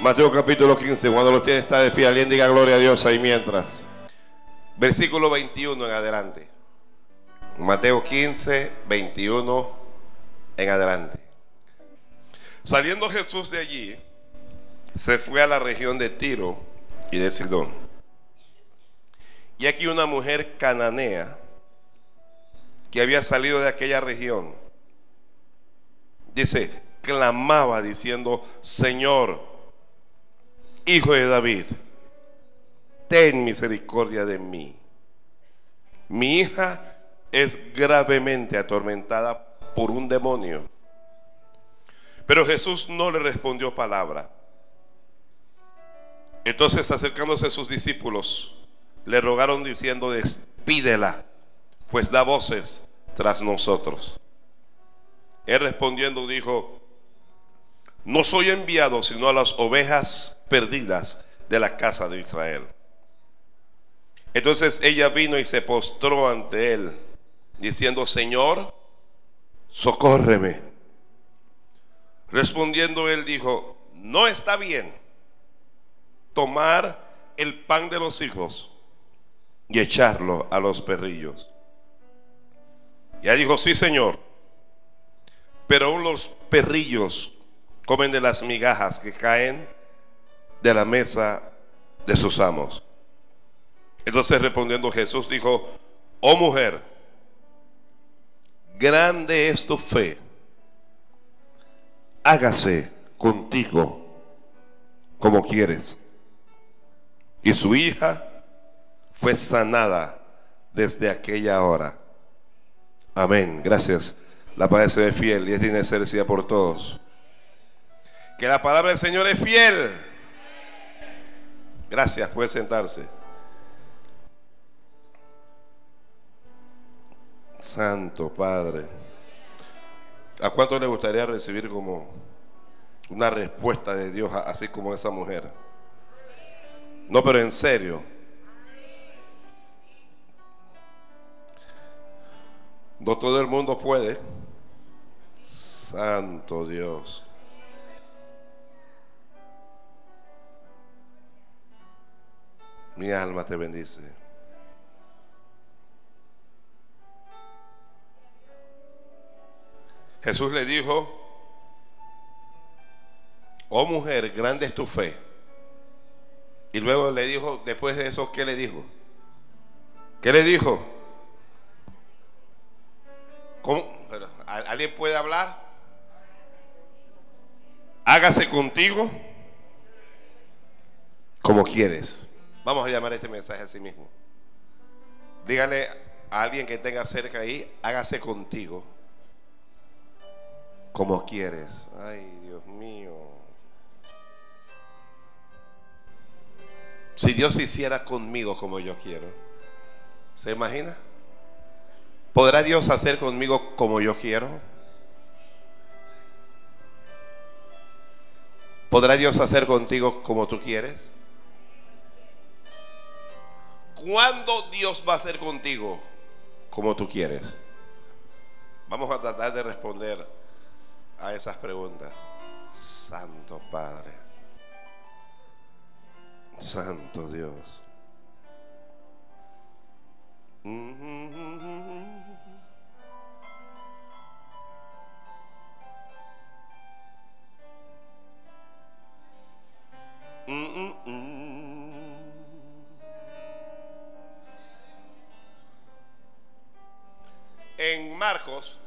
Mateo capítulo 15, cuando lo tiene está de pie, alguien diga gloria a Dios ahí mientras. Versículo 21 en adelante. Mateo 15, 21 en adelante. Saliendo Jesús de allí, se fue a la región de Tiro y de Sidón. Y aquí una mujer cananea que había salido de aquella región, dice, clamaba diciendo, Señor, Hijo de David, ten misericordia de mí. Mi hija es gravemente atormentada por un demonio. Pero Jesús no le respondió palabra. Entonces acercándose a sus discípulos, le rogaron diciendo, despídela, pues da voces tras nosotros. Él respondiendo dijo, no soy enviado sino a las ovejas perdidas de la casa de Israel. Entonces ella vino y se postró ante él, diciendo, Señor, socórreme. Respondiendo él dijo, no está bien tomar el pan de los hijos y echarlo a los perrillos. Ya dijo, sí, Señor, pero aún los perrillos comen de las migajas que caen de la mesa de sus amos. Entonces respondiendo Jesús dijo, oh mujer, grande es tu fe, hágase contigo como quieres. Y su hija fue sanada desde aquella hora. Amén. Gracias. La palabra de fiel y es ser por todos. Que la palabra del Señor es fiel. Gracias, puede sentarse. Santo Padre. ¿A cuánto le gustaría recibir como una respuesta de Dios así como esa mujer? No, pero en serio. No todo el mundo puede. Santo Dios. Mi alma te bendice. Jesús le dijo, oh mujer, grande es tu fe. Y luego le dijo, después de eso, ¿qué le dijo? ¿Qué le dijo? ¿Alguien puede hablar? Hágase contigo como quieres. Vamos a llamar este mensaje a sí mismo. Dígale a alguien que tenga cerca ahí, hágase contigo como quieres. Ay, Dios mío. Si Dios hiciera conmigo como yo quiero, ¿se imagina? ¿Podrá Dios hacer conmigo como yo quiero? ¿Podrá Dios hacer contigo como tú quieres? ¿Cuándo Dios va a hacer contigo como tú quieres? Vamos a tratar de responder a esas preguntas. Santo Padre. Santo Dios. En Marcos,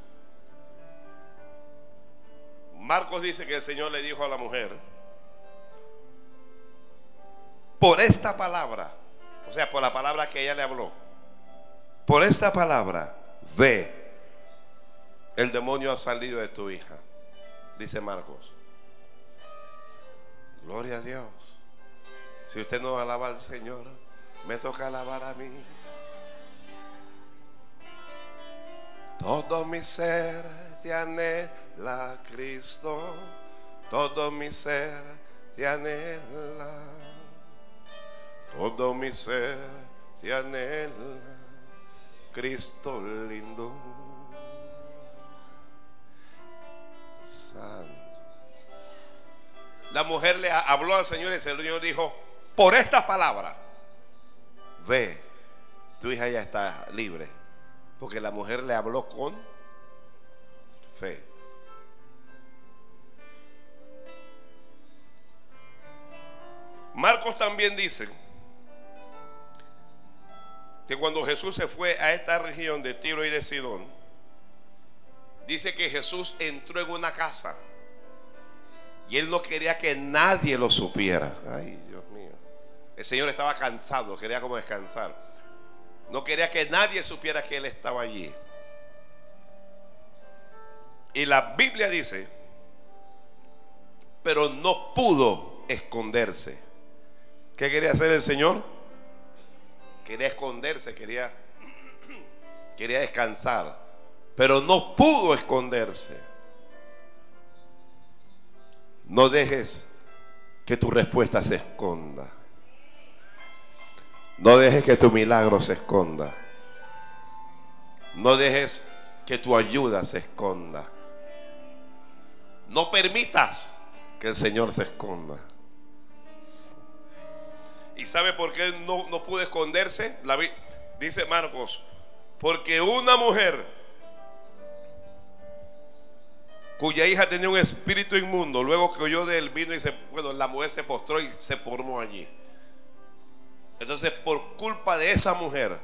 Marcos dice que el Señor le dijo a la mujer, por esta palabra, o sea, por la palabra que ella le habló, por esta palabra, ve, el demonio ha salido de tu hija, dice Marcos. Gloria a Dios. Si usted no alaba al Señor, me toca alabar a mí. Todo mi ser te anhela, Cristo. Todo mi ser te anhela. Todo mi ser te anhela, Cristo lindo. Santo. la mujer le habló al Señor y el Señor dijo, por esta palabra, ve, tu hija ya está libre. Porque la mujer le habló con fe. Marcos también dice que cuando Jesús se fue a esta región de Tiro y de Sidón, dice que Jesús entró en una casa y él no quería que nadie lo supiera. Ay, Dios mío. El Señor estaba cansado, quería como descansar. No quería que nadie supiera que él estaba allí. Y la Biblia dice, pero no pudo esconderse. ¿Qué quería hacer el Señor? quería esconderse, quería, quería descansar, pero no pudo esconderse. No dejes que tu respuesta se esconda. No dejes que tu milagro se esconda. No dejes que tu ayuda se esconda. No permitas que el Señor se esconda. ¿Y sabe por qué no, no pudo esconderse? La, dice Marcos, porque una mujer cuya hija tenía un espíritu inmundo, luego que oyó de él vino y se, bueno, la mujer se postró y se formó allí. Entonces, por culpa de esa mujer,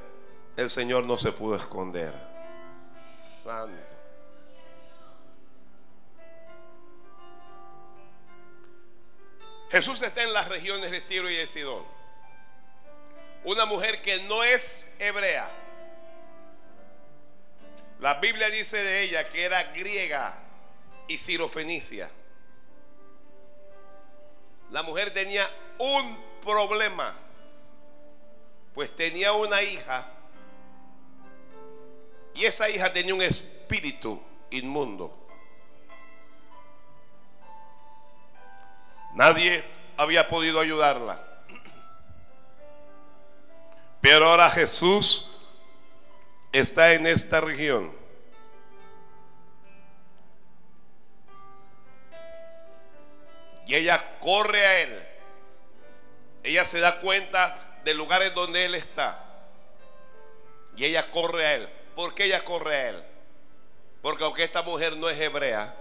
el Señor no se pudo esconder. Santo. Jesús está en las regiones de Tiro y de Sidón una mujer que no es hebrea. La Biblia dice de ella que era griega y sirofenicia. La mujer tenía un problema, pues tenía una hija y esa hija tenía un espíritu inmundo. Nadie había podido ayudarla. Pero ahora Jesús está en esta región. Y ella corre a él. Ella se da cuenta del lugar en donde él está. Y ella corre a él. ¿Por qué ella corre a él? Porque aunque esta mujer no es hebrea,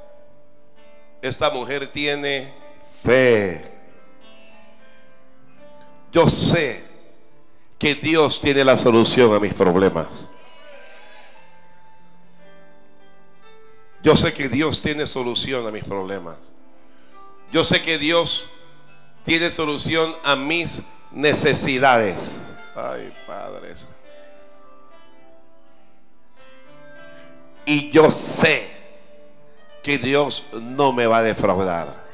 esta mujer tiene fe. Yo sé que Dios tiene la solución a mis problemas. Yo sé que Dios tiene solución a mis problemas. Yo sé que Dios tiene solución a mis necesidades. Ay, padres. Y yo sé que Dios no me va a defraudar.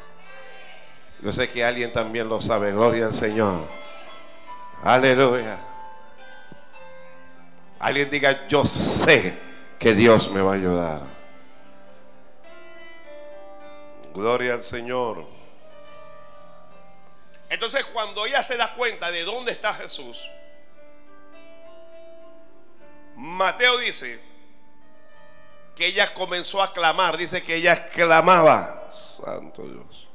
Yo sé que alguien también lo sabe. Gloria al Señor. Aleluya. Alguien diga, yo sé que Dios me va a ayudar. Gloria al Señor. Entonces cuando ella se da cuenta de dónde está Jesús, Mateo dice que ella comenzó a clamar, dice que ella clamaba, Santo Dios.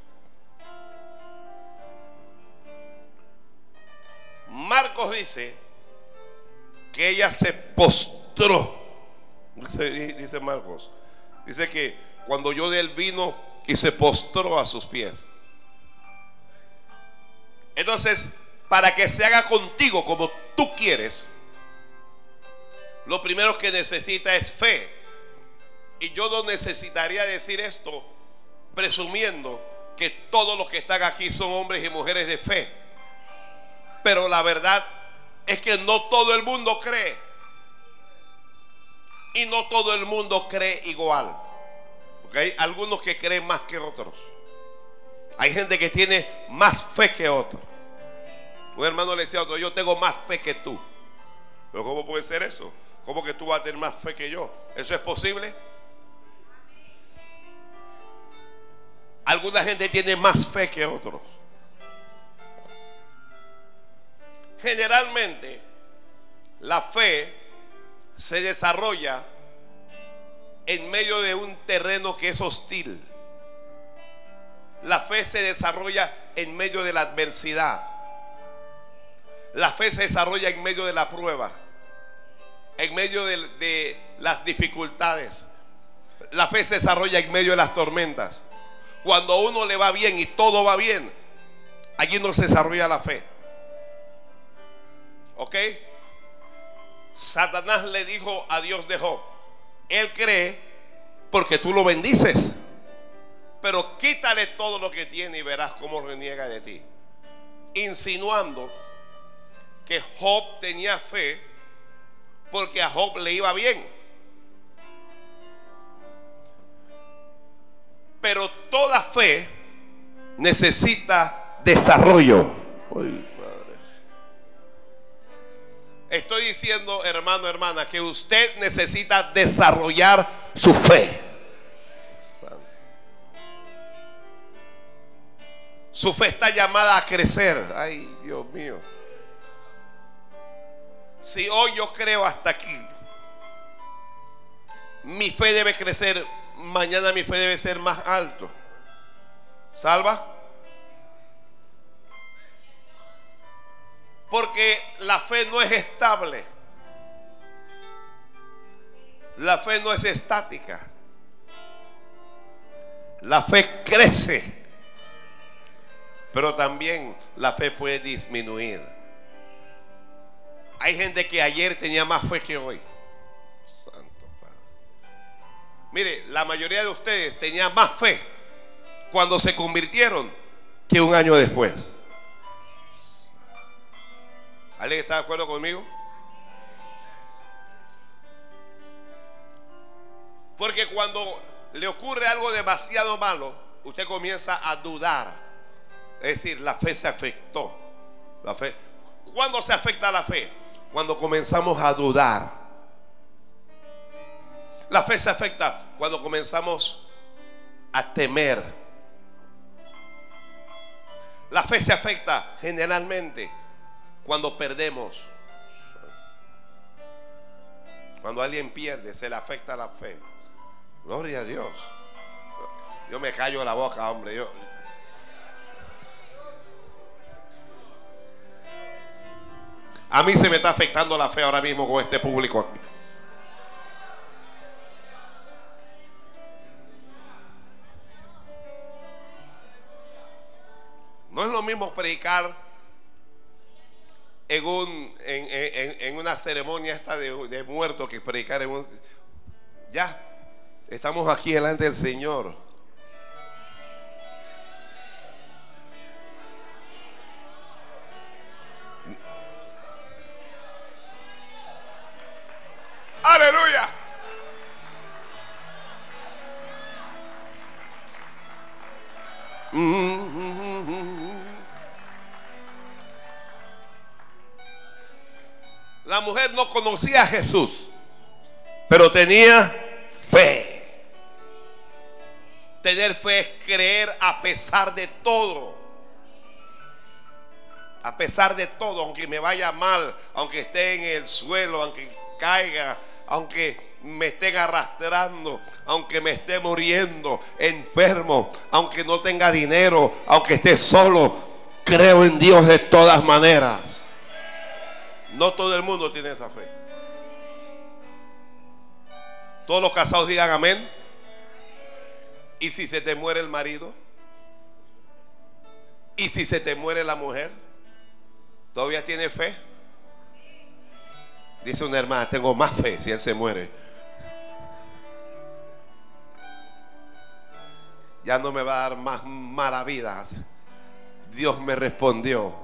Marcos dice que ella se postró. Dice, Marcos. Dice que cuando yo de él vino y se postró a sus pies. Entonces, para que se haga contigo como tú quieres, lo primero que necesita es fe. Y yo no necesitaría decir esto presumiendo que todos los que están aquí son hombres y mujeres de fe. Pero la verdad es que no todo el mundo cree. Y no todo el mundo cree igual. Porque hay algunos que creen más que otros. Hay gente que tiene más fe que otros. Un hermano le decía a otro, yo tengo más fe que tú. Pero ¿cómo puede ser eso? ¿Cómo que tú vas a tener más fe que yo? ¿Eso es posible? Alguna gente tiene más fe que otros. Generalmente la fe se desarrolla en medio de un terreno que es hostil. La fe se desarrolla en medio de la adversidad. La fe se desarrolla en medio de la prueba, en medio de, las dificultades. La fe se desarrolla en medio de las tormentas. Cuando a uno le va bien y todo va bien, allí no se desarrolla la fe. ¿Ok? Satanás le dijo a Dios de Job, él cree porque tú lo bendices, pero quítale todo lo que tiene y verás cómo reniega de ti. Insinuando que Job tenía fe porque a Job le iba bien. Pero toda fe necesita desarrollo. Estoy diciendo, hermano, hermana, que usted necesita desarrollar su fe. Su fe está llamada a crecer. Ay, Dios mío. Si hoy yo creo hasta aquí, mi fe debe crecer, mañana mi fe debe ser más alto. ¿Salva? Porque la fe no es estable. La fe no es estática. La fe crece. Pero también la fe puede disminuir. Hay gente que ayer tenía más fe que hoy. Santo Padre. Mire, la mayoría de ustedes tenía más fe cuando se convirtieron que un año después. ¿Alguien está de acuerdo conmigo? Porque cuando le ocurre algo demasiado malo, usted comienza a dudar. Es decir, la fe se afectó. La fe. ¿Cuándo se afecta la fe? cuando comenzamos a dudar. La fe se afecta cuando comenzamos a temer. La fe se afecta generalmente cuando perdemos. Cuando alguien pierde, se le afecta la fe. Gloria a Dios. Yo me callo la boca, hombre. Yo, A mí se me está afectando la fe ahora mismo con este público No es lo mismo predicar en, un, en, una ceremonia esta de, de muerto que predicar en un... Ya, estamos aquí delante del Señor. Aleluya. La mujer no conocía a Jesús, pero tenía fe. Tener fe es creer a pesar de todo. A pesar de todo, aunque me vaya mal, aunque esté en el suelo, aunque caiga, aunque me estén arrastrando, aunque me esté muriendo, enfermo, aunque no tenga dinero, aunque esté solo, creo en Dios de todas maneras. No todo el mundo tiene esa fe. Todos los casados digan amén. ¿Y si se te muere el marido? ¿Y si se te muere la mujer? ¿Todavía tiene fe? Dice una hermana, tengo más fe si él se muere. Ya no me va a dar más maravillas. Dios me respondió.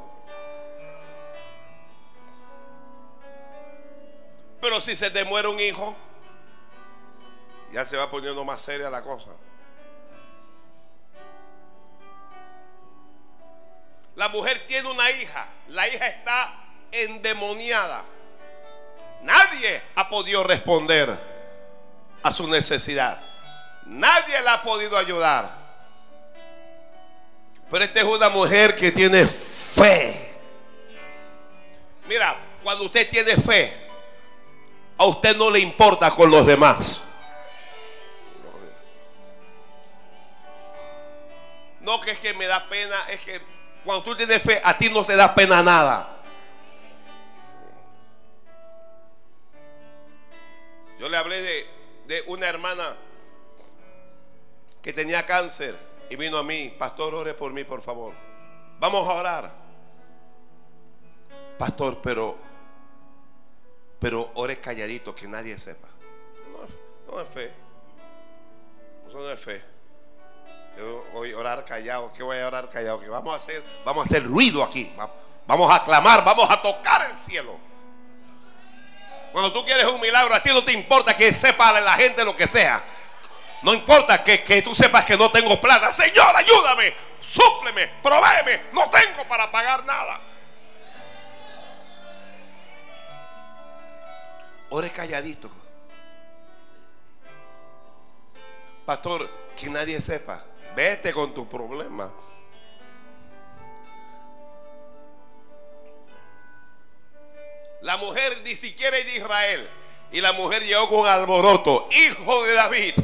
Pero si se te muere un hijo, ya se va poniendo más seria la cosa. La mujer tiene una hija. La hija está endemoniada. Nadie ha podido responder a su necesidad. Nadie la ha podido ayudar. Pero esta es una mujer que tiene fe. Mira, cuando usted tiene fe, a usted no le importa con los demás. No que es que me da pena, es que cuando tú tienes fe, a ti no te da pena nada. Yo le hablé de, una hermana que tenía cáncer y vino a mí, pastor, ore por mí, por favor. Vamos a orar. Pastor, pero, pero ore calladito, que nadie sepa. No, es fe. Eso no es fe. Yo voy a orar callado. ¿Qué voy a orar callado? Que vamos a hacer, vamos a hacer ruido aquí. Vamos a clamar, vamos a tocar el cielo. Cuando tú quieres un milagro, a ti no te importa que sepa la gente lo que sea. No importa que, que tú sepas que no tengo plata. Señor, ayúdame, súpleme, provéeme. No tengo para pagar nada. Ore calladito. Pastor, que nadie sepa. Vete con tu problema. La mujer ni siquiera es de Israel. Y la mujer llegó con alboroto. Hijo de David,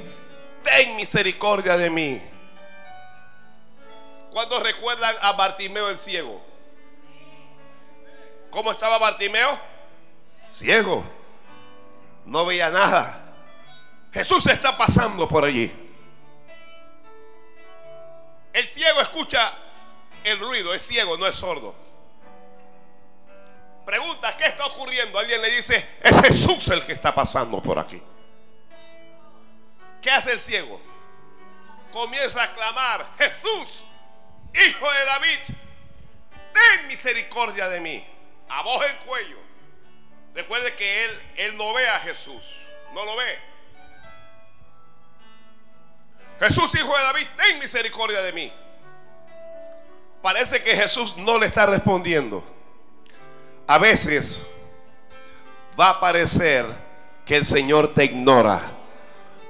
ten misericordia de mí. ¿Cuándo recuerdan a Bartimeo el ciego? ¿Cómo estaba Bartimeo? Ciego. No veía nada. Jesús está pasando por allí. El ciego escucha el ruido, es ciego, no es sordo. Pregunta, ¿qué está ocurriendo? Alguien le dice, es Jesús el que está pasando por aquí. ¿Qué hace el ciego? Comienza a clamar, Jesús, hijo de David, ten misericordia de mí. A en cuello. Recuerde que él, él no ve a Jesús, no lo ve. Jesús, hijo de David, ten misericordia de mí. Parece que Jesús no le está respondiendo a veces va a parecer que el Señor te ignora.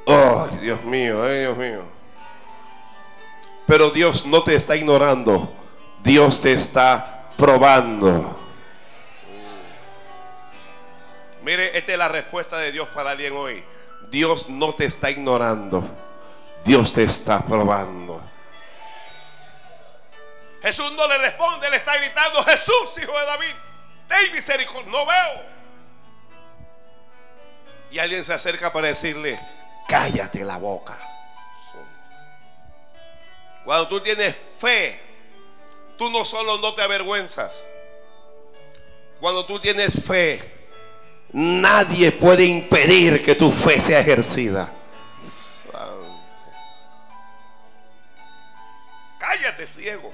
Oh, Dios mío, Dios mío. Pero Dios no te está ignorando. Dios te está probando. Mire, esta es la respuesta de Dios para alguien hoy. Dios no te está ignorando. Dios te está probando. Jesús no le responde, le está gritando, Jesús, hijo de David, ten misericordia, no veo. Y alguien se acerca para decirle, cállate la boca. Cuando tú tienes fe, tú no solo no te avergüenzas. Cuando tú tienes fe, nadie puede impedir que tu fe sea ejercida. Cállate, ciego.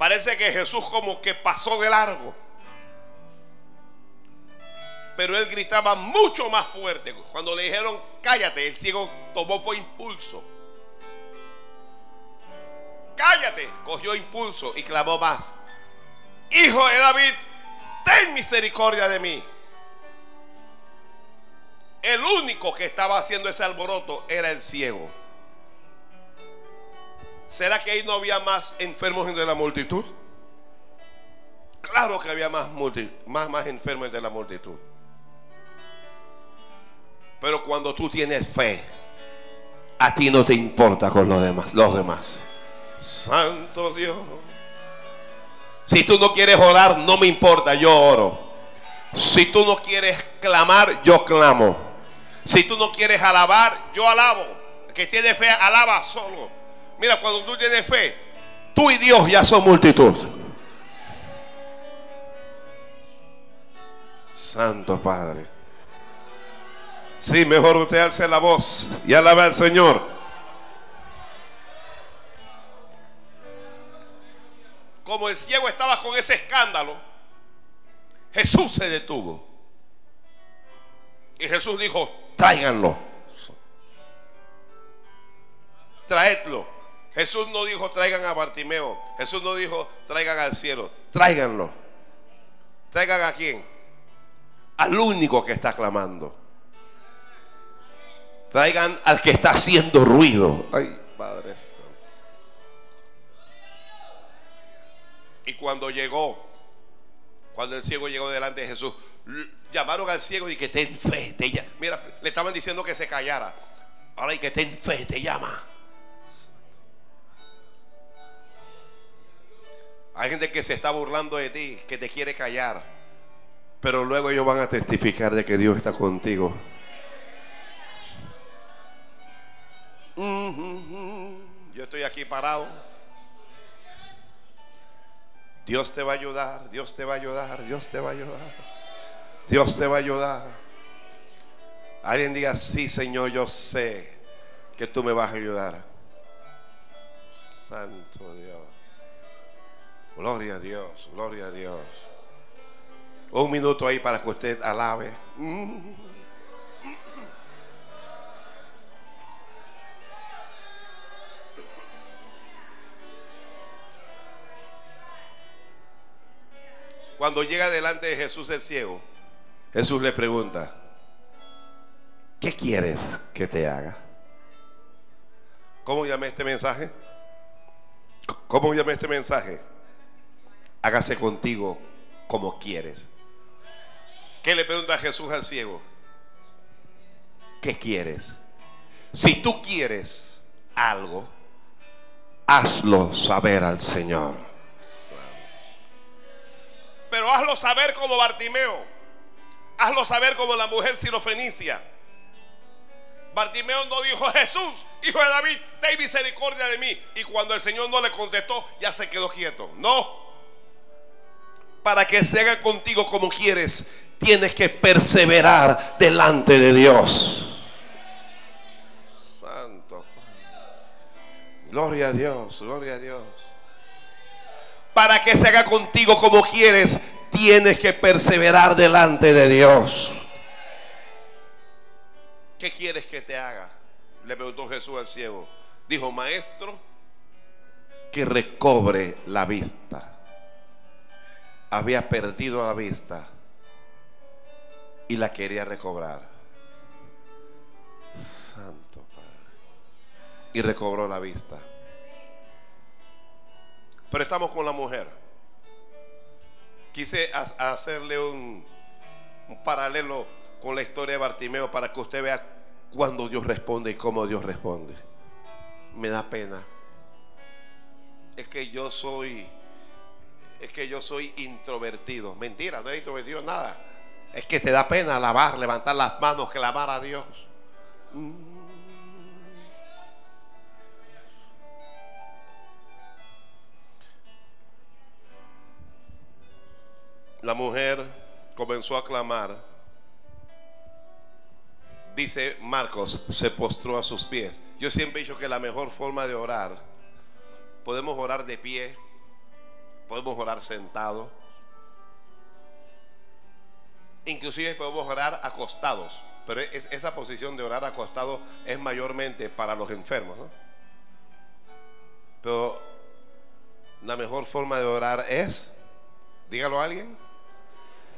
Parece que Jesús como que pasó de largo. Pero él gritaba mucho más fuerte. Cuando le dijeron, cállate, el ciego tomó fue impulso. Cállate, cogió impulso y clamó más. Hijo de David, ten misericordia de mí. El único que estaba haciendo ese alboroto era el ciego. ¿Será que ahí no había más enfermos entre la multitud? Claro que había más, más, más enfermos entre la multitud. Pero cuando tú tienes fe, a ti no te importa con los demás, los demás. Santo Dios. Si tú no quieres orar, no me importa, yo oro. Si tú no quieres clamar, yo clamo. Si tú no quieres alabar, yo alabo. El que tiene fe, alaba solo. Mira, cuando tú tienes fe, tú y Dios ya son multitud. Santo Padre. Sí, mejor usted alce la voz y alaba al Señor. Como el ciego estaba con ese escándalo, Jesús se detuvo. Y Jesús dijo, tráiganlo. Traedlo. Jesús no dijo traigan a Bartimeo. Jesús no dijo traigan al cielo. Tráiganlo. ¿Traigan a quién? Al único que está clamando. Traigan al que está haciendo ruido. Ay, Padre Y cuando llegó, cuando el ciego llegó delante de Jesús, llamaron al ciego y que ten fe. Te, mira, le estaban diciendo que se callara. Ahora hay que ten fe, te llama. Hay gente que se está burlando de ti, que te quiere callar. Pero luego ellos van a testificar de que Dios está contigo. Yo estoy aquí parado. Dios te va a ayudar, Dios te va a ayudar, Dios te va a ayudar. Dios te va a ayudar. Alguien diga, sí, Señor, yo sé que tú me vas a ayudar. Santo Dios. Gloria a Dios, gloria a Dios. Un minuto ahí para que usted alabe. Cuando llega delante de Jesús el ciego, Jesús le pregunta, ¿qué quieres que te haga? ¿Cómo llamé este mensaje? ¿Cómo llamé este mensaje? Hágase contigo como quieres. ¿Qué le pregunta Jesús al ciego? ¿Qué quieres? Si tú quieres algo, hazlo saber al Señor. Pero hazlo saber como Bartimeo. Hazlo saber como la mujer sirofenicia. Bartimeo no dijo, Jesús, hijo de David, ten misericordia de mí. Y cuando el Señor no le contestó, ya se quedó quieto. No. Para que se haga contigo como quieres, tienes que perseverar delante de Dios. Santo. Gloria a Dios, gloria a Dios para que se haga contigo como quieres, tienes que perseverar delante de Dios. ¿Qué quieres que te haga? Le preguntó Jesús al ciego. Dijo, maestro, que recobre la vista. Había perdido la vista y la quería recobrar. Santo Padre. Y recobró la vista. Pero estamos con la mujer. Quise hacerle un, paralelo con la historia de Bartimeo para que usted vea cuándo Dios responde y cómo Dios responde. Me da pena. Es que yo soy, es que yo soy introvertido. Mentira, no es introvertido nada. Es que te da pena alabar, levantar las manos, clamar a Dios. Mm. la mujer comenzó a clamar. Dice Marcos, se postró a sus pies. Yo siempre he dicho que la mejor forma de orar, podemos orar de pie, podemos orar sentado, inclusive podemos orar acostados, pero esa posición de orar acostado es mayormente para los enfermos. Pero la mejor forma de orar es, dígalo a alguien,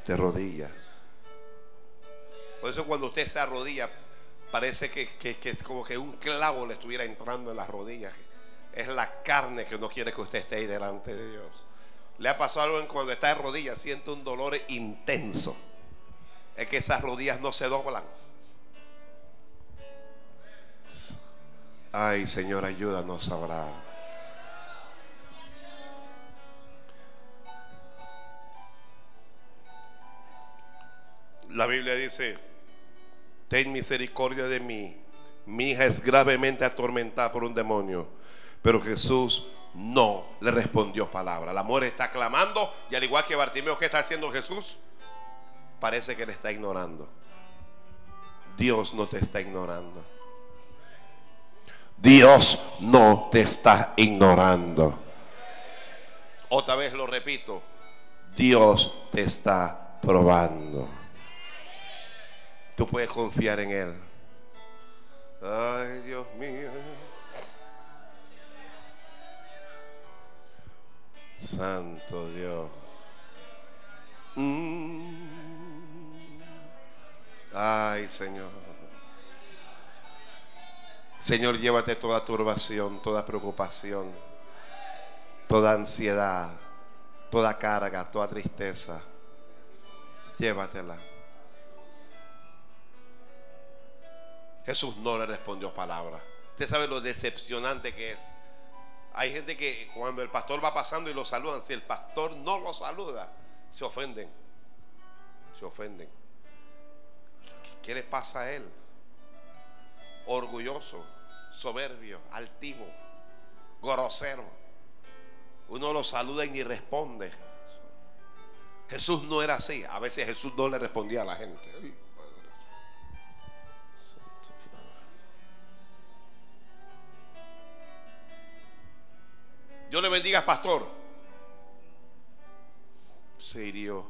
de rodillas. Por eso cuando usted se arrodilla, parece que, es como que un clavo le estuviera entrando en las rodillas. Es la carne que no quiere que usted esté ahí delante de Dios. Le ha pasado algo en cuando está de rodillas, siente un dolor intenso. Es que esas rodillas no se doblan. Ay, Señor, ayúdanos a orar. La Biblia dice, ten misericordia de mí. Mi hija es gravemente atormentada por un demonio. Pero Jesús no le respondió palabra. La mujer está clamando y al igual que Bartimeo, ¿qué está haciendo Jesús? Parece que le está ignorando. Dios no te está ignorando. Dios no te está ignorando. Otra vez lo repito. Dios te está probando. Tú puedes confiar en Él. Ay, Dios mío. Santo Dios. Mm. Ay, Señor. Señor, llévate toda turbación, toda preocupación, toda ansiedad, toda carga, toda tristeza. Llévatela. Jesús no le respondió palabra. Usted sabe lo decepcionante que es. Hay gente que cuando el pastor va pasando y lo saludan, si el pastor no lo saluda, se ofenden. Se ofenden. ¿Qué le pasa a él? Orgulloso, soberbio, altivo, grosero. Uno lo saluda y ni responde. Jesús no era así. A veces Jesús no le respondía a la gente. Dios le bendiga, pastor. Se hirió,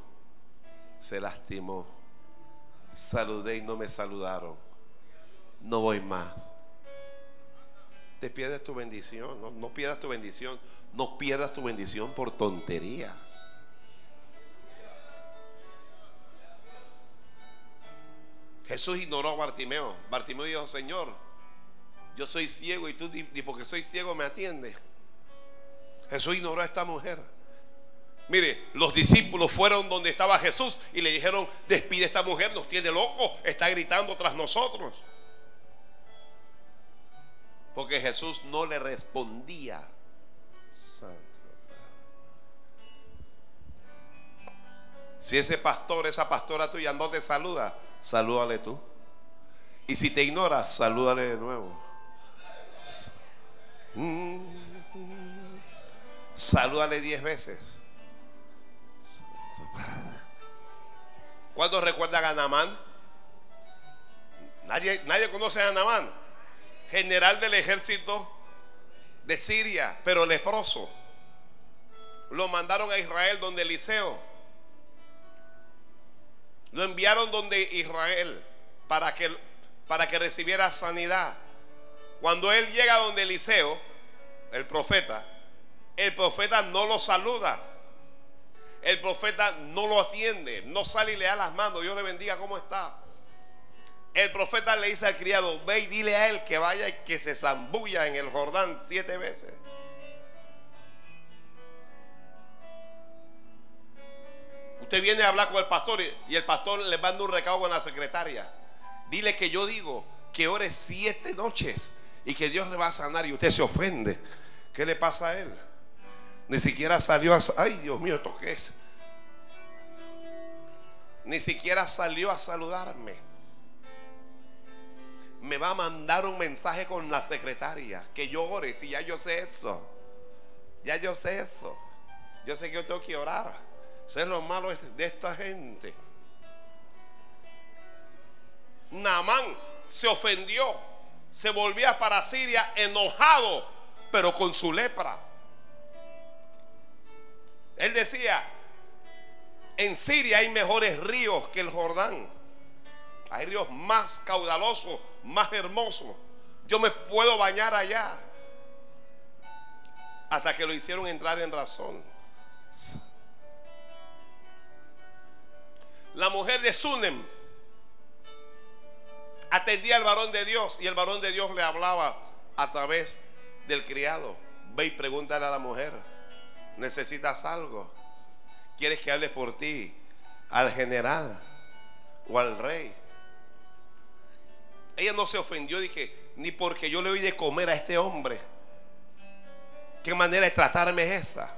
se lastimó. Saludé y no me saludaron. No voy más. Te pierdes tu bendición. No, pierdas tu bendición. No pierdas tu bendición por tonterías. Jesús ignoró a Bartimeo. Bartimeo dijo, Señor, yo soy ciego y tú, porque soy ciego, me atiendes. Jesús ignoró a esta mujer. Mire, los discípulos fueron donde estaba Jesús y le dijeron, despide a esta mujer, nos tiene loco, está gritando tras nosotros. Porque Jesús no le respondía. Si ese pastor, esa pastora tuya no te saluda, salúdale tú. Y si te ignora, salúdale de nuevo. Salúdale diez veces. ¿Cuántos recuerdan a Namán? Nadie, nadie conoce a Namán. General del ejército de Siria, pero leproso. Lo mandaron a Israel donde Eliseo lo enviaron donde Israel para que, para que recibiera sanidad. Cuando él llega donde Eliseo, el profeta, el profeta no lo saluda. El profeta no lo atiende, no sale y le da las manos. Dios le bendiga, ¿cómo está? El profeta le dice al criado, ve y dile a él que vaya y que se zambulla en el Jordán siete veces. Usted viene a hablar con el pastor y el pastor le manda un recado a la secretaria. Dile que yo digo que ore siete noches y que Dios le va a sanar y usted se ofende. ¿Qué le pasa a él? Ni siquiera salió a... Ay, Dios mío, ¿esto qué es? Ni siquiera salió a saludarme. Me va a mandar un mensaje con la secretaria. Que yo ore. Si ya yo sé eso. Ya yo sé eso. Yo sé que yo tengo que orar. Ser lo malo de esta gente. Naamán se ofendió, se volvía para Siria enojado, pero con su lepra. Él decía, en Siria hay mejores ríos que el Jordán. Hay ríos más caudalosos, más hermosos. Yo me puedo bañar allá. Hasta que lo hicieron entrar en razón. la mujer de Sunem atendía al varón de Dios y el varón de Dios le hablaba a través del criado. Ve y pregúntale a la mujer, ¿necesitas algo? ¿Quieres que hable por ti al general o al rey? Ella no se ofendió, dije, ni porque yo le oí de comer a este hombre. ¿Qué manera de tratarme es esa?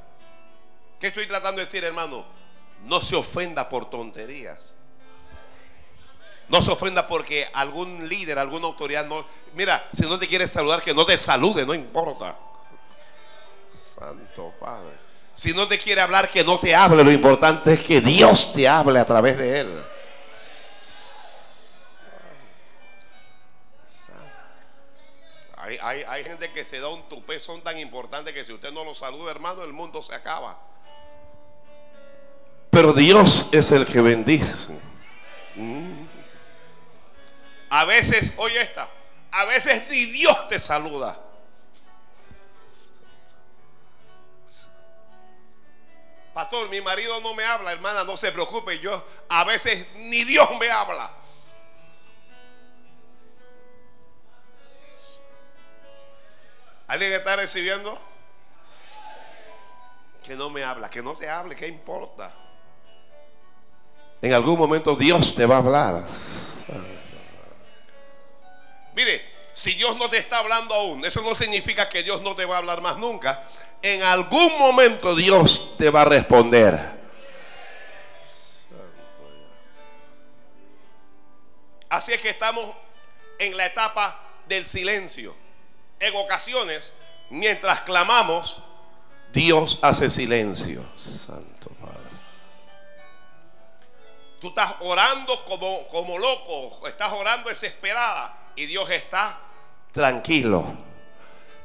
¿Qué estoy tratando de decir, hermano? No se ofenda por tonterías. No se ofenda porque algún líder, alguna autoridad no. Mira, si no te quiere saludar, que no te salude, no importa. Santo Padre. Si no te quiere hablar, que no te hable. Lo importante es que Dios te hable a través de él. Hay, hay, hay gente que se da un tupé, son tan importantes que si usted no lo saluda, hermano, el mundo se acaba. Pero Dios es el que bendice. A veces, oye esta, a veces ni Dios te saluda. Pastor, mi marido no me habla, hermana, no se preocupe, yo a veces ni Dios me habla. ¿Alguien está recibiendo? Que no me habla, que no te hable, ¿qué importa? En algún momento Dios te va a hablar. Mire, si Dios no te está hablando aún, eso no significa que Dios no te va a hablar más nunca. En algún momento Dios te va a responder. Así es que estamos en la etapa del silencio. En ocasiones, mientras clamamos, Dios hace silencio. Santo Padre. Tú estás orando como, como loco, estás orando desesperada y Dios está tranquilo.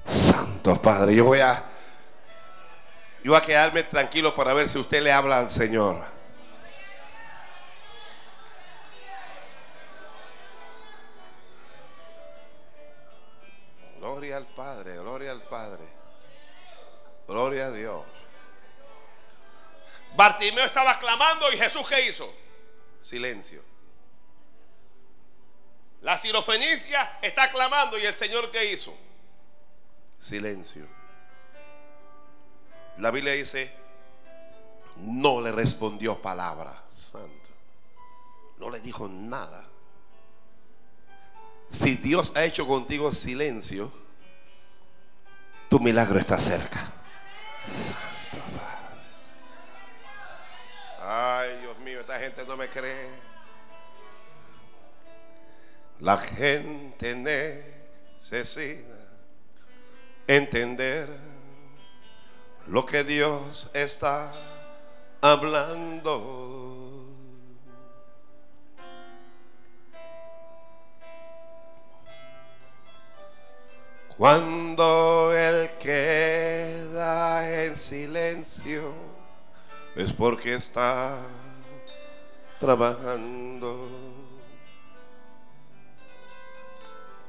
Santo Padre, yo voy a yo voy a quedarme tranquilo para ver si usted le habla al Señor. Gloria al Padre, gloria al Padre. Gloria a Dios. Bartimeo estaba clamando y Jesús ¿qué hizo? Silencio. La sirofenicia está clamando y el Señor ¿qué hizo? Silencio. La Biblia dice, no le respondió palabra, santo. No le dijo nada. Si Dios ha hecho contigo silencio, tu milagro está cerca. Santo Padre. Ay, Dios mío, esta gente no me cree. La gente necesita entender lo que Dios está hablando. Cuando Él queda en silencio, es porque está trabajando.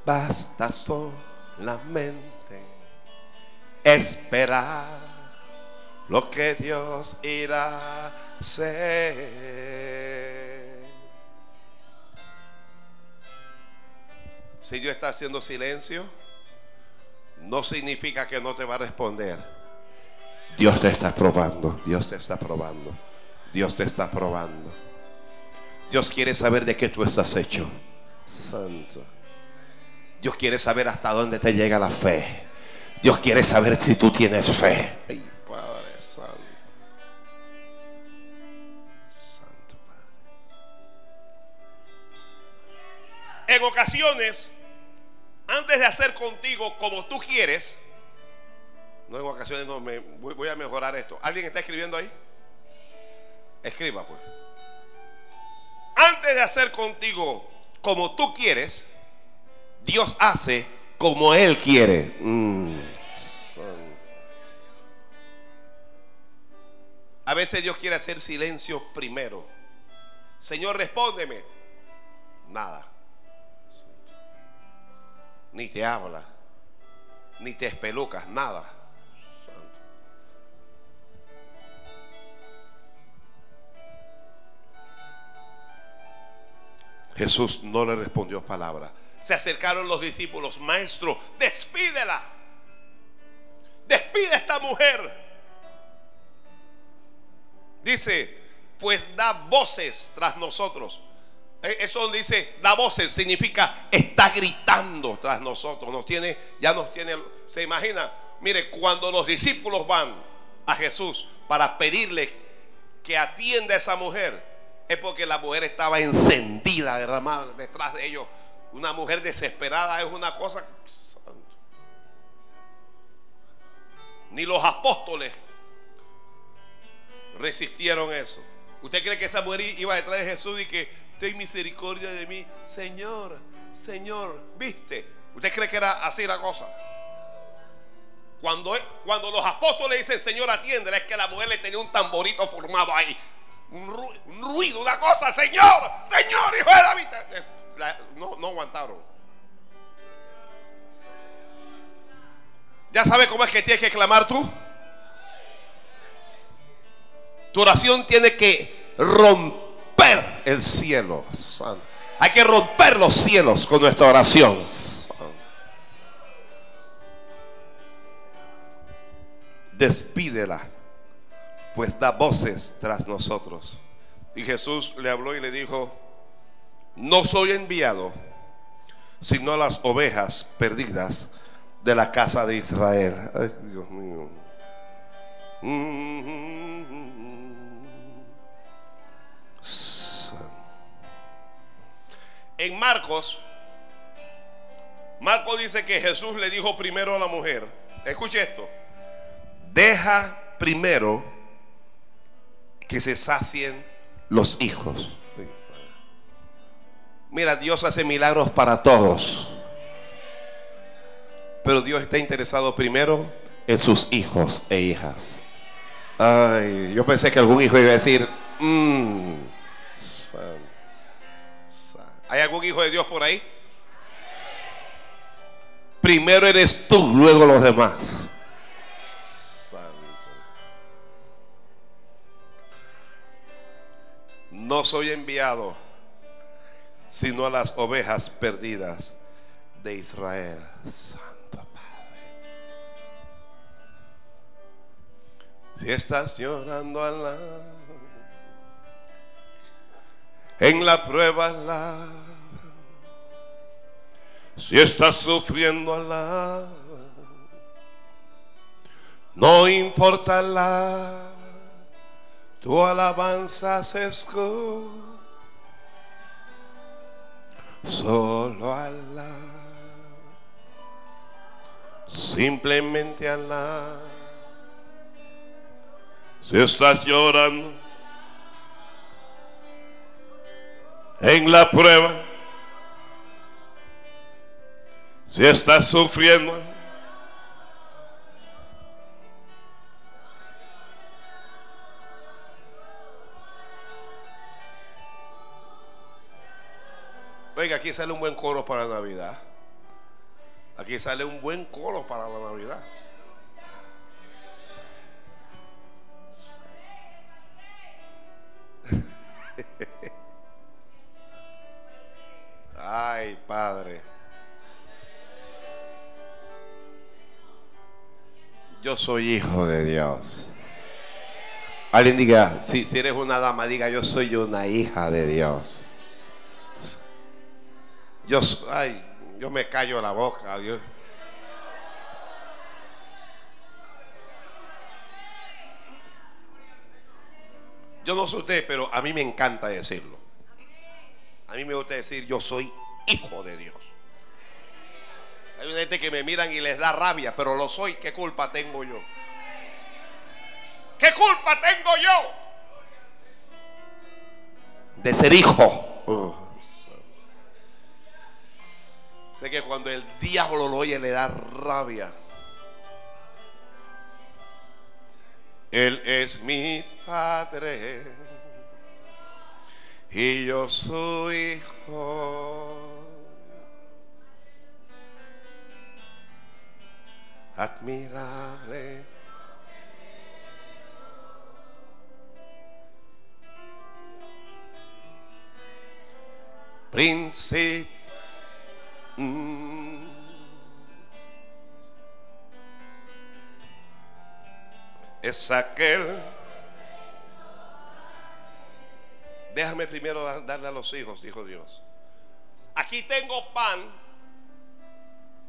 Basta solamente esperar lo que Dios irá a hacer. Si Dios está haciendo silencio, no significa que no te va a responder. Dios te está probando, Dios te está probando, Dios te está probando. Dios quiere saber de qué tú estás hecho. Santo. Dios quiere saber hasta dónde te llega la fe. Dios quiere saber si tú tienes fe. En ocasiones antes de hacer contigo como tú quieres, no en ocasiones no, me, voy, a mejorar esto. ¿Alguien está escribiendo ahí? Escriba pues. Antes de hacer contigo como tú quieres, Dios hace como Él quiere. Mm. A veces Dios quiere hacer silencio primero. Señor, respóndeme. Nada ni te habla, ni te espelucas, nada. Jesús no le respondió palabra. Se acercaron los discípulos, maestro, despídela. Despide a esta mujer. Dice, pues da voces tras nosotros. Eh, eso dice, da voces, significa está gritando tras nosotros. Nos tiene, ya nos tiene, se imagina, mire, cuando los discípulos van a Jesús para pedirle que atienda a esa mujer, es porque la mujer estaba encendida, derramada detrás de ellos. Una mujer desesperada es una cosa. Ni los apóstoles resistieron eso. ¿Usted cree que esa mujer iba detrás de Jesús y que ten misericordia de mí. Señor, Señor, ¿viste? ¿Usted cree que era así la cosa? Cuando, cuando los apóstoles dicen, Señor, atiéndela, es que la mujer le tenía un tamborito formado ahí. Un, ruido, una cosa, Señor, Señor, hijo de David. Eh, no, no aguantaron. ¿Ya sabe cómo es que tienes que clamar tú? Tu oración tiene que romper el cielo. Hay que romper los cielos con nuestra oración. Despídela, pues da voces tras nosotros. Y Jesús le habló y le dijo, no soy enviado, sino las ovejas perdidas de la casa de Israel. Ay, Dios mío. En Marcos, Marcos dice que Jesús le dijo primero a la mujer, escuche esto, deja primero que se sacien los hijos. Mira, Dios hace milagros para todos. Pero Dios está interesado primero en sus hijos e hijas. Ay, yo pensé que algún hijo iba a decir, mm, ¿hay algún hijo de Dios por ahí? Primero eres tú, luego los demás. Santo. No soy enviado sino a las ovejas perdidas de Israel. Santo Padre. Si estás llorando a la en la prueba la si estás sufriendo a la no importa la tu alabanza se escucha solo Alá, simplemente Alá. Si estás llorando en la prueba, si estás sufriendo, Oiga, aquí sale un buen coro para la Navidad. Aquí sale un buen coro para la Navidad. Ay, Padre. Yo soy hijo de Dios. Alguien diga, si, si eres una dama, diga, yo soy una hija de Dios. Yo, ay, yo me callo la boca. Dios. Yo no soy usted, pero a mí me encanta decirlo. A mí me gusta decir, yo soy hijo de Dios. Hay gente que me miran y les da rabia, pero lo soy. ¿Qué culpa tengo yo? ¿Qué culpa tengo yo? De ser hijo. Uh. Sé que cuando el diablo lo oye le da rabia. Él es mi padre y yo soy hijo. Admirable. Príncipe. Es aquel. Déjame primero darle a los hijos, dijo Dios. Aquí tengo pan,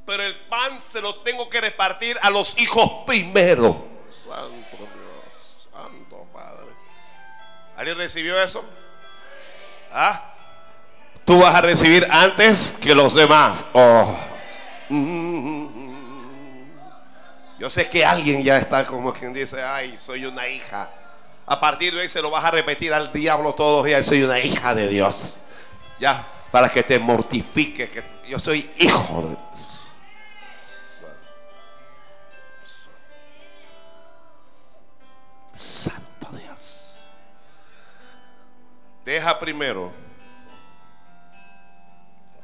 pero el pan se lo tengo que repartir a los hijos primero. Santo Dios, Santo Padre. ¿Alguien recibió eso? ¿Ah? tú vas a recibir antes que los demás. Oh. Yo sé que alguien ya está como quien dice, ay, soy una hija. A partir de ahí se lo vas a repetir al diablo todos días, soy una hija de Dios. Ya, para que te mortifique, que yo soy hijo de Dios. Santo Dios. Deja primero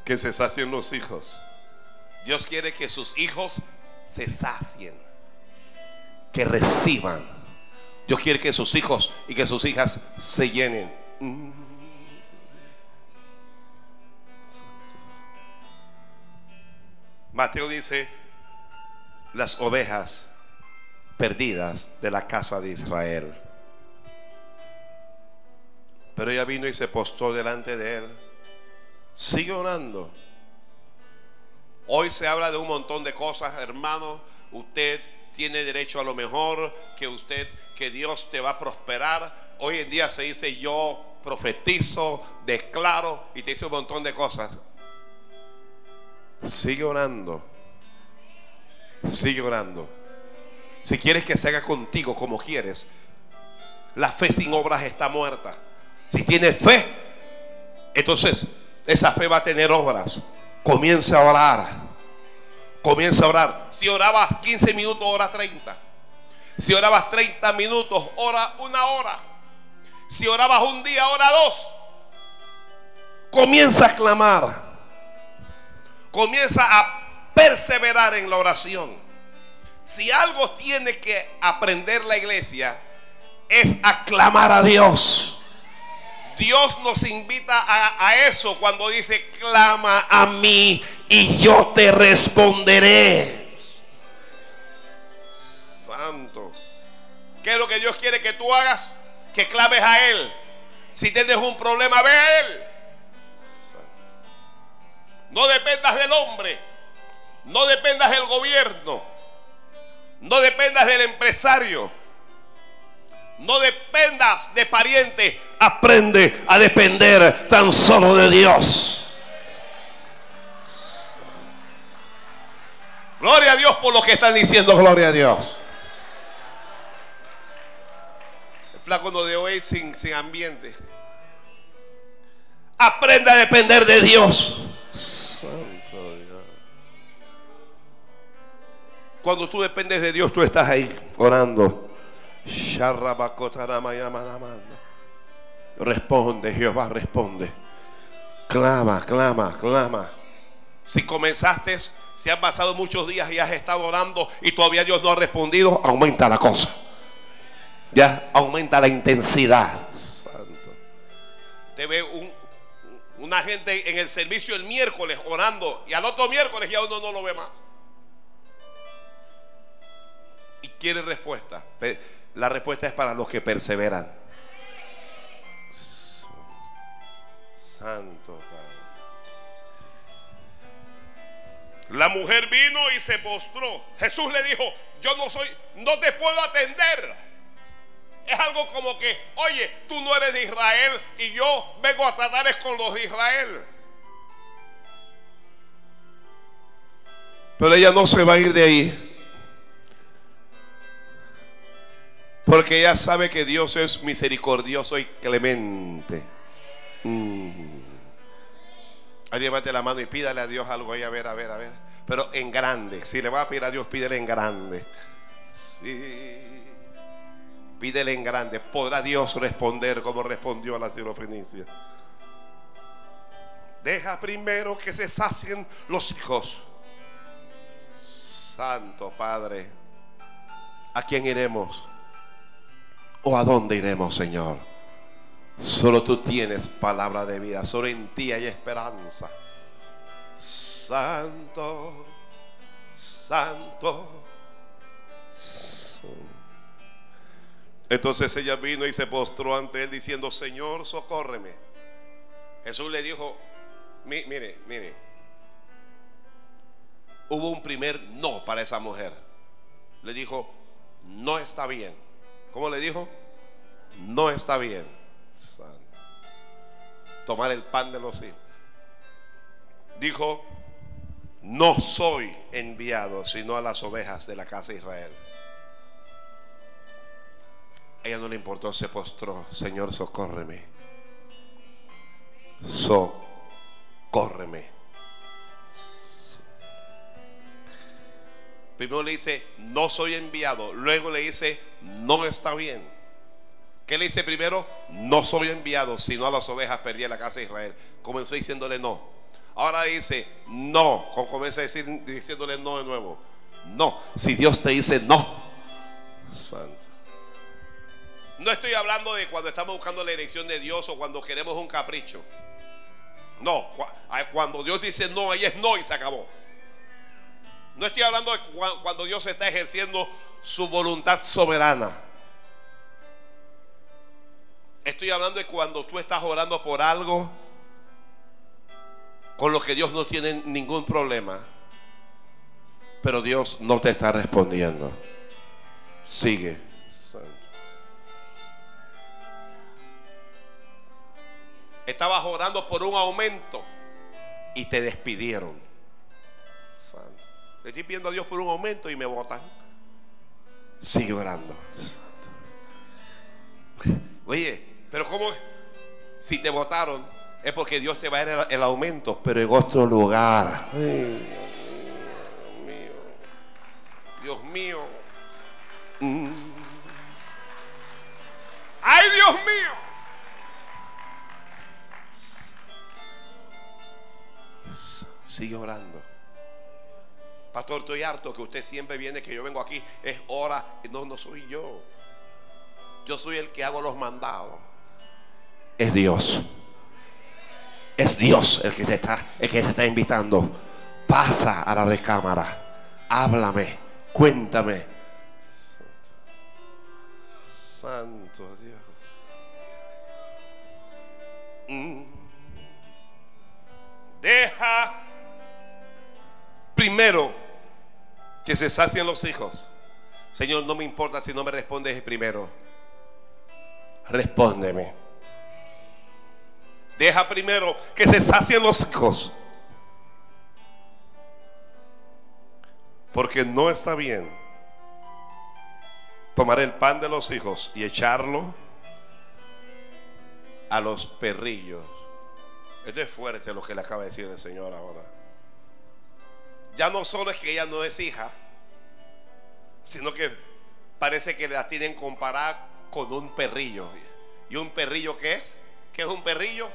que se sacien los hijos. Dios quiere que sus hijos se sacien, que reciban. Dios quiere que sus hijos y que sus hijas se llenen. Mateo dice, las ovejas perdidas de la casa de Israel. Pero ella vino y se postó delante de él Sigue orando. Hoy se habla de un montón de cosas, hermano. Usted tiene derecho a lo mejor, que usted, que Dios te va a prosperar. Hoy en día se dice yo profetizo, declaro y te dice un montón de cosas. Sigue orando. Sigue orando. Si quieres que se haga contigo como quieres, la fe sin obras está muerta. Si tienes fe, entonces esa fe va a tener obras. Comienza a orar. Comienza a orar. Si orabas 15 minutos, ora 30. Si orabas 30 minutos, ora una hora. Si orabas un día, ora dos. Comienza a clamar. Comienza a perseverar en la oración. Si algo tiene que aprender la iglesia es a clamar a Dios. Dios nos invita a, eso cuando dice, clama a mí y yo te responderé. Santo. ¿Qué es lo que Dios quiere que tú hagas? Que clames a Él. Si tienes un problema, ve a Él. No dependas del hombre. No dependas del gobierno. No dependas del empresario. No dependas de parientes. Aprende a depender tan solo de Dios. Gloria a Dios por lo que están diciendo. Gloria a Dios. El flaco no de hoy sin, sin ambiente. Aprenda a depender de Dios. Santo Dios. Cuando tú dependes de Dios, tú estás ahí orando. Responde, Jehová, responde. Clama, clama, clama. Si comenzaste, si han pasado muchos días y has estado orando y todavía Dios no ha respondido, aumenta la cosa. Ya aumenta la intensidad. Santo. Te ve un, una gente en el servicio el miércoles orando y al otro miércoles ya uno no lo ve más. Y quiere respuesta. La respuesta es para los que perseveran. Santo Padre. La mujer vino y se postró. Jesús le dijo, yo no soy, no te puedo atender. Es algo como que, oye, tú no eres de Israel y yo vengo a tratar es con los de Israel. Pero ella no se va a ir de ahí. Porque ella sabe que Dios es misericordioso y clemente. Mm. Ahí la mano y pídale a Dios algo a ver, a ver, a ver. Pero en grande. Si le va a pedir a Dios, pídele en grande. Sí. Pídele en grande. ¿Podrá Dios responder como respondió a la sirofenicia? Deja primero que se sacien los hijos. Santo Padre, ¿a quién iremos? ¿O a dónde iremos, Señor? Solo tú tienes palabra de vida. Solo en ti hay esperanza. Santo, santo. Entonces ella vino y se postró ante él diciendo, Señor, socórreme. Jesús le dijo, mire, mire, hubo un primer no para esa mujer. Le dijo, no está bien. ¿Cómo le dijo? No está bien. Tomar el pan de los hijos. Dijo, no soy enviado sino a las ovejas de la casa de Israel. ella no le importó, se postró. Señor, socórreme. Socórreme. Primero le dice, no soy enviado. Luego le dice, no está bien. ¿Qué le dice primero? No soy enviado, sino a las ovejas perdí en la casa de Israel. Comenzó diciéndole no. Ahora dice no. Comienza a decir, diciéndole no de nuevo. No. Si Dios te dice no. Santo. No estoy hablando de cuando estamos buscando la elección de Dios o cuando queremos un capricho. No. Cuando Dios dice no, ahí es no y se acabó. No estoy hablando de cuando Dios está ejerciendo su voluntad soberana. Estoy hablando de cuando tú estás orando por algo con lo que Dios no tiene ningún problema. Pero Dios no te está respondiendo. Sigue. Estabas orando por un aumento y te despidieron. Estoy pidiendo a Dios por un aumento y me votan. Sigue orando. Oye, pero ¿cómo? Si te votaron, es porque Dios te va a dar el, aumento, pero en otro lugar. Dios mío. Dios mío. ¡Ay, Dios mío! Sigue orando. Pastor, estoy harto que usted siempre viene, que yo vengo aquí. Es hora. No, no soy yo. Yo soy el que hago los mandados. Es Dios. Es Dios el que se está, el que está invitando. Pasa a la recámara. Háblame. Cuéntame. Santo, Dios. Mm. Deja primero que se sacien los hijos. Señor, no me importa si no me respondes primero. Respóndeme. Deja primero que se sacien los hijos. Porque no está bien tomar el pan de los hijos y echarlo a los perrillos. Esto es fuerte lo que le acaba de decir el Señor ahora. Ya no solo es que ella no es hija, sino que parece que la tienen comparada con un perrillo. ¿Y un perrillo qué es? ¿Qué es un perrillo?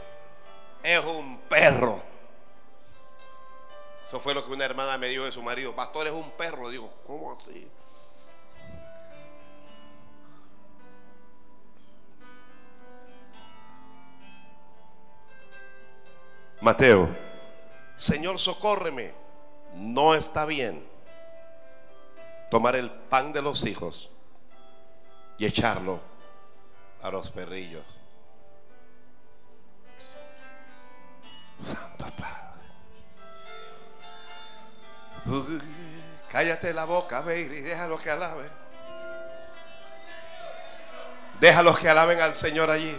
es un perro. Eso fue lo que una hermana me dijo de su marido. Pastor es un perro. Digo, ¿cómo así? Mateo, Señor, socórreme. No está bien tomar el pan de los hijos y echarlo a los perrillos. Santo Padre. cállate la boca, baby, déjalo que alaben. Déjalos que alaben al Señor allí.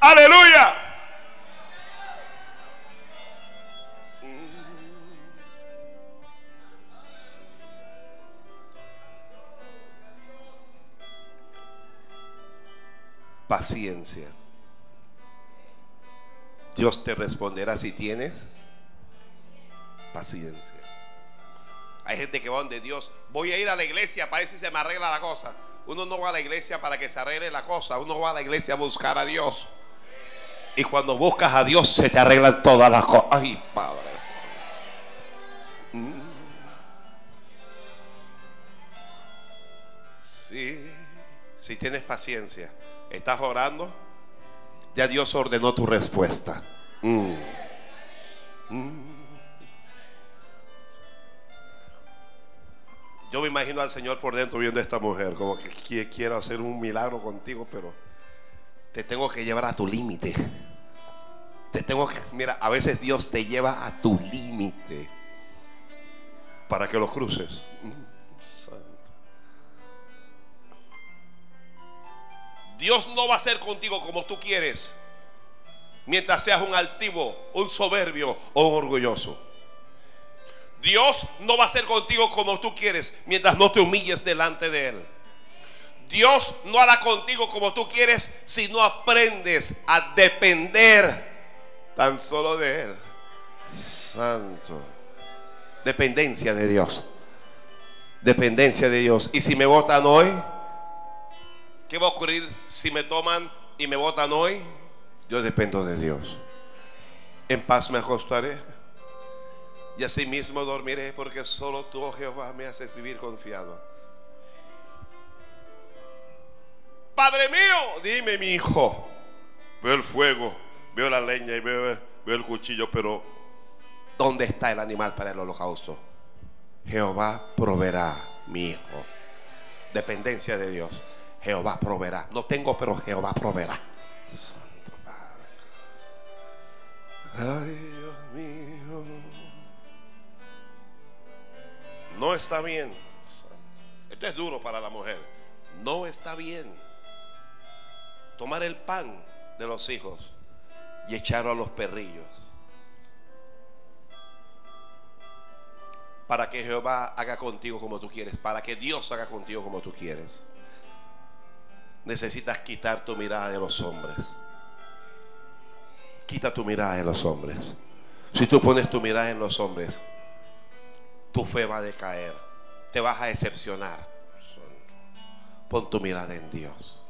Aleluya. Paciencia. Dios te responderá si tienes paciencia. Hay gente que va donde Dios, voy a ir a la iglesia para ver si se me arregla la cosa. Uno no va a la iglesia para que se arregle la cosa, uno va a la iglesia a buscar a Dios. Y cuando buscas a Dios se te arreglan todas las cosas. Ay, padres. Mm. Sí, si tienes paciencia. ¿Estás orando? Ya Dios ordenó tu respuesta. Mm. Mm. Yo me imagino al Señor por dentro viendo a esta mujer, como que quiero hacer un milagro contigo, pero te tengo que llevar a tu límite. Te tengo que, mira, a veces Dios te lleva a tu límite para que lo cruces. Mm. Dios no va a ser contigo como tú quieres mientras seas un altivo, un soberbio o un orgulloso. Dios no va a ser contigo como tú quieres mientras no te humilles delante de Él. Dios no hará contigo como tú quieres si no aprendes a depender tan solo de Él. Santo. Dependencia de Dios. Dependencia de Dios. Y si me votan hoy, ¿Qué va a ocurrir si me toman y me votan hoy? Yo dependo de Dios. En paz me acostaré y así mismo dormiré porque solo tú, oh Jehová, me haces vivir confiado. Padre mío, dime mi hijo, veo el fuego, veo la leña y veo, veo el cuchillo, pero ¿dónde está el animal para el holocausto? Jehová proveerá mi hijo. Dependencia de Dios. Jehová proveerá. No tengo, pero Jehová proveerá. Santo Padre. Ay, Dios mío. No está bien. Esto es duro para la mujer. No está bien tomar el pan de los hijos y echarlo a los perrillos. Para que Jehová haga contigo como tú quieres. Para que Dios haga contigo como tú quieres. Necesitas quitar tu mirada de los hombres. Quita tu mirada de los hombres. Si tú pones tu mirada en los hombres, tu fe va a decaer. Te vas a decepcionar. Pon tu mirada en Dios.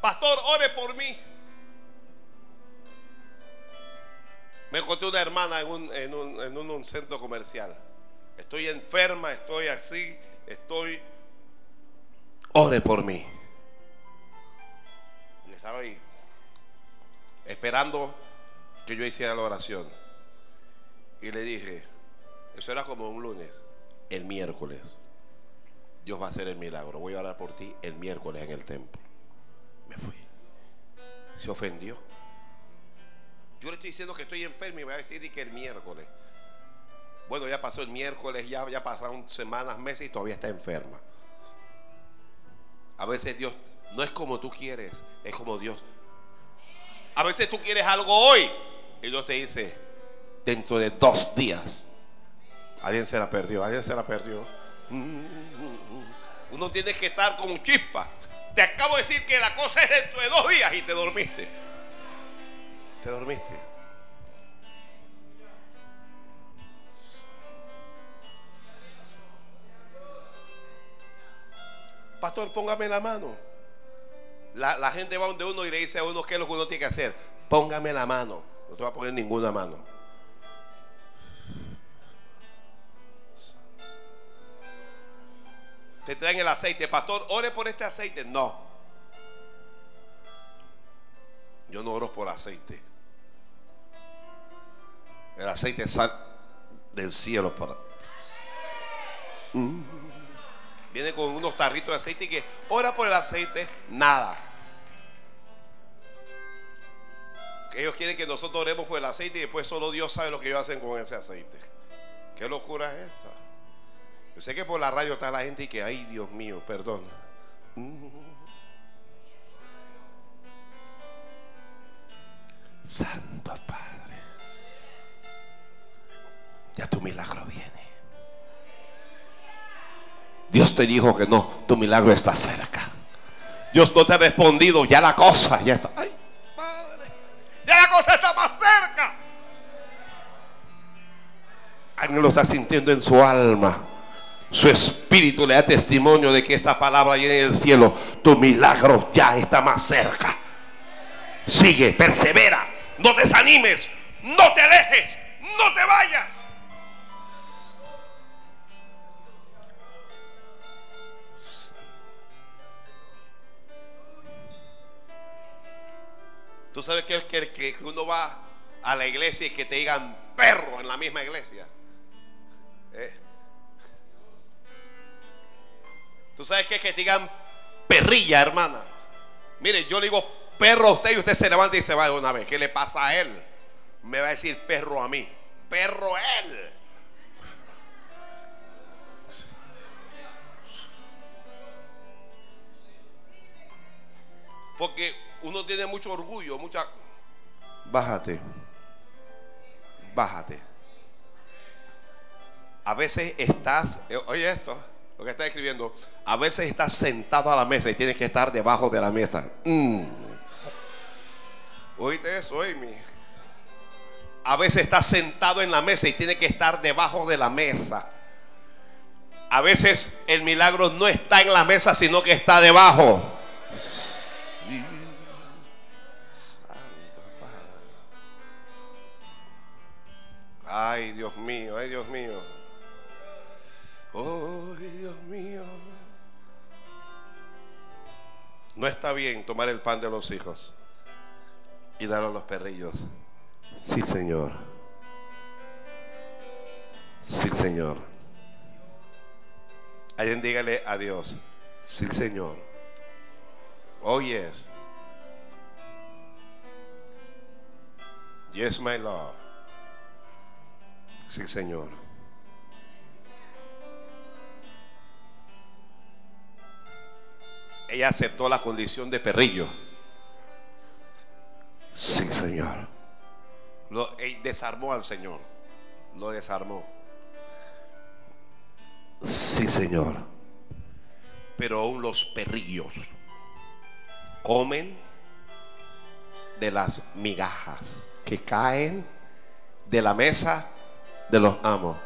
Pastor, ore por mí. Me encontré una hermana en un, en un, en un centro comercial. Estoy enferma, estoy así, estoy... Ore por mí. Y estaba ahí, esperando que yo hiciera la oración. Y le dije, eso era como un lunes, el miércoles. Dios va a hacer el milagro. Voy a orar por ti el miércoles en el templo. Me fui. Se ofendió. Yo le estoy diciendo que estoy enfermo y me va a decir que el miércoles. Bueno, ya pasó el miércoles, ya, ya pasaron semanas, meses y todavía está enferma. A veces Dios no es como tú quieres, es como Dios. A veces tú quieres algo hoy y Dios te dice, dentro de dos días. Alguien se la perdió, alguien se la perdió. Uno tiene que estar como un chispa. Te acabo de decir que la cosa es dentro de dos días y te dormiste. Te dormiste. Pastor, póngame la mano. La, gente va donde uno y le dice a uno qué es lo que uno tiene que hacer. Póngame la mano. No te va a poner ninguna mano. Te traen el aceite. Pastor, ore por este aceite. No. Yo no oro por aceite. El aceite sale del cielo para. Mm. Viene con unos tarritos de aceite y que ora por el aceite, nada. Ellos quieren que nosotros oremos por el aceite y después solo Dios sabe lo que ellos hacen con ese aceite. ¿Qué locura es esa? Yo sé que por la radio está la gente y que, ay Dios mío, perdón. Mm. Santo Padre, ya tu milagro viene. Dios te dijo que no, tu milagro está cerca. Dios no te ha respondido, ya la cosa, ya está. Ay, Padre, ya la cosa está más cerca. Alguien lo está sintiendo en su alma. Su espíritu le da testimonio de que esta palabra viene del cielo. Tu milagro ya está más cerca. Sigue, persevera, no desanimes, no te alejes, no te vayas. Tú sabes que, que, que uno va a la iglesia y que te digan perro en la misma iglesia. ¿Eh? Tú sabes que, que te digan perrilla, hermana. Mire, yo le digo perro a usted y usted se levanta y se va de una vez. ¿Qué le pasa a él? Me va a decir perro a mí. Perro él. Porque uno tiene mucho orgullo, mucha... Bájate. Bájate. A veces estás, eh, oye esto, lo que está escribiendo, a veces estás sentado a la mesa y tienes que estar debajo de la mesa. Mm. Oíste eso, Amy. A veces estás sentado en la mesa y tienes que estar debajo de la mesa. A veces el milagro no está en la mesa, sino que está debajo. Ay, Dios mío, ay, Dios mío. Ay, Dios mío. No está bien tomar el pan de los hijos y darlo a los perrillos. Sí, Señor. Sí, Señor. Alguien dígale a Dios. Sí, Señor. Oh, yes. Yes, my Lord. Sí, Señor. Ella aceptó la condición de perrillo. Sí, Señor. Lo desarmó al Señor. Lo desarmó. Sí, Señor. Pero aún los perrillos comen de las migajas que caen de la mesa de los amos.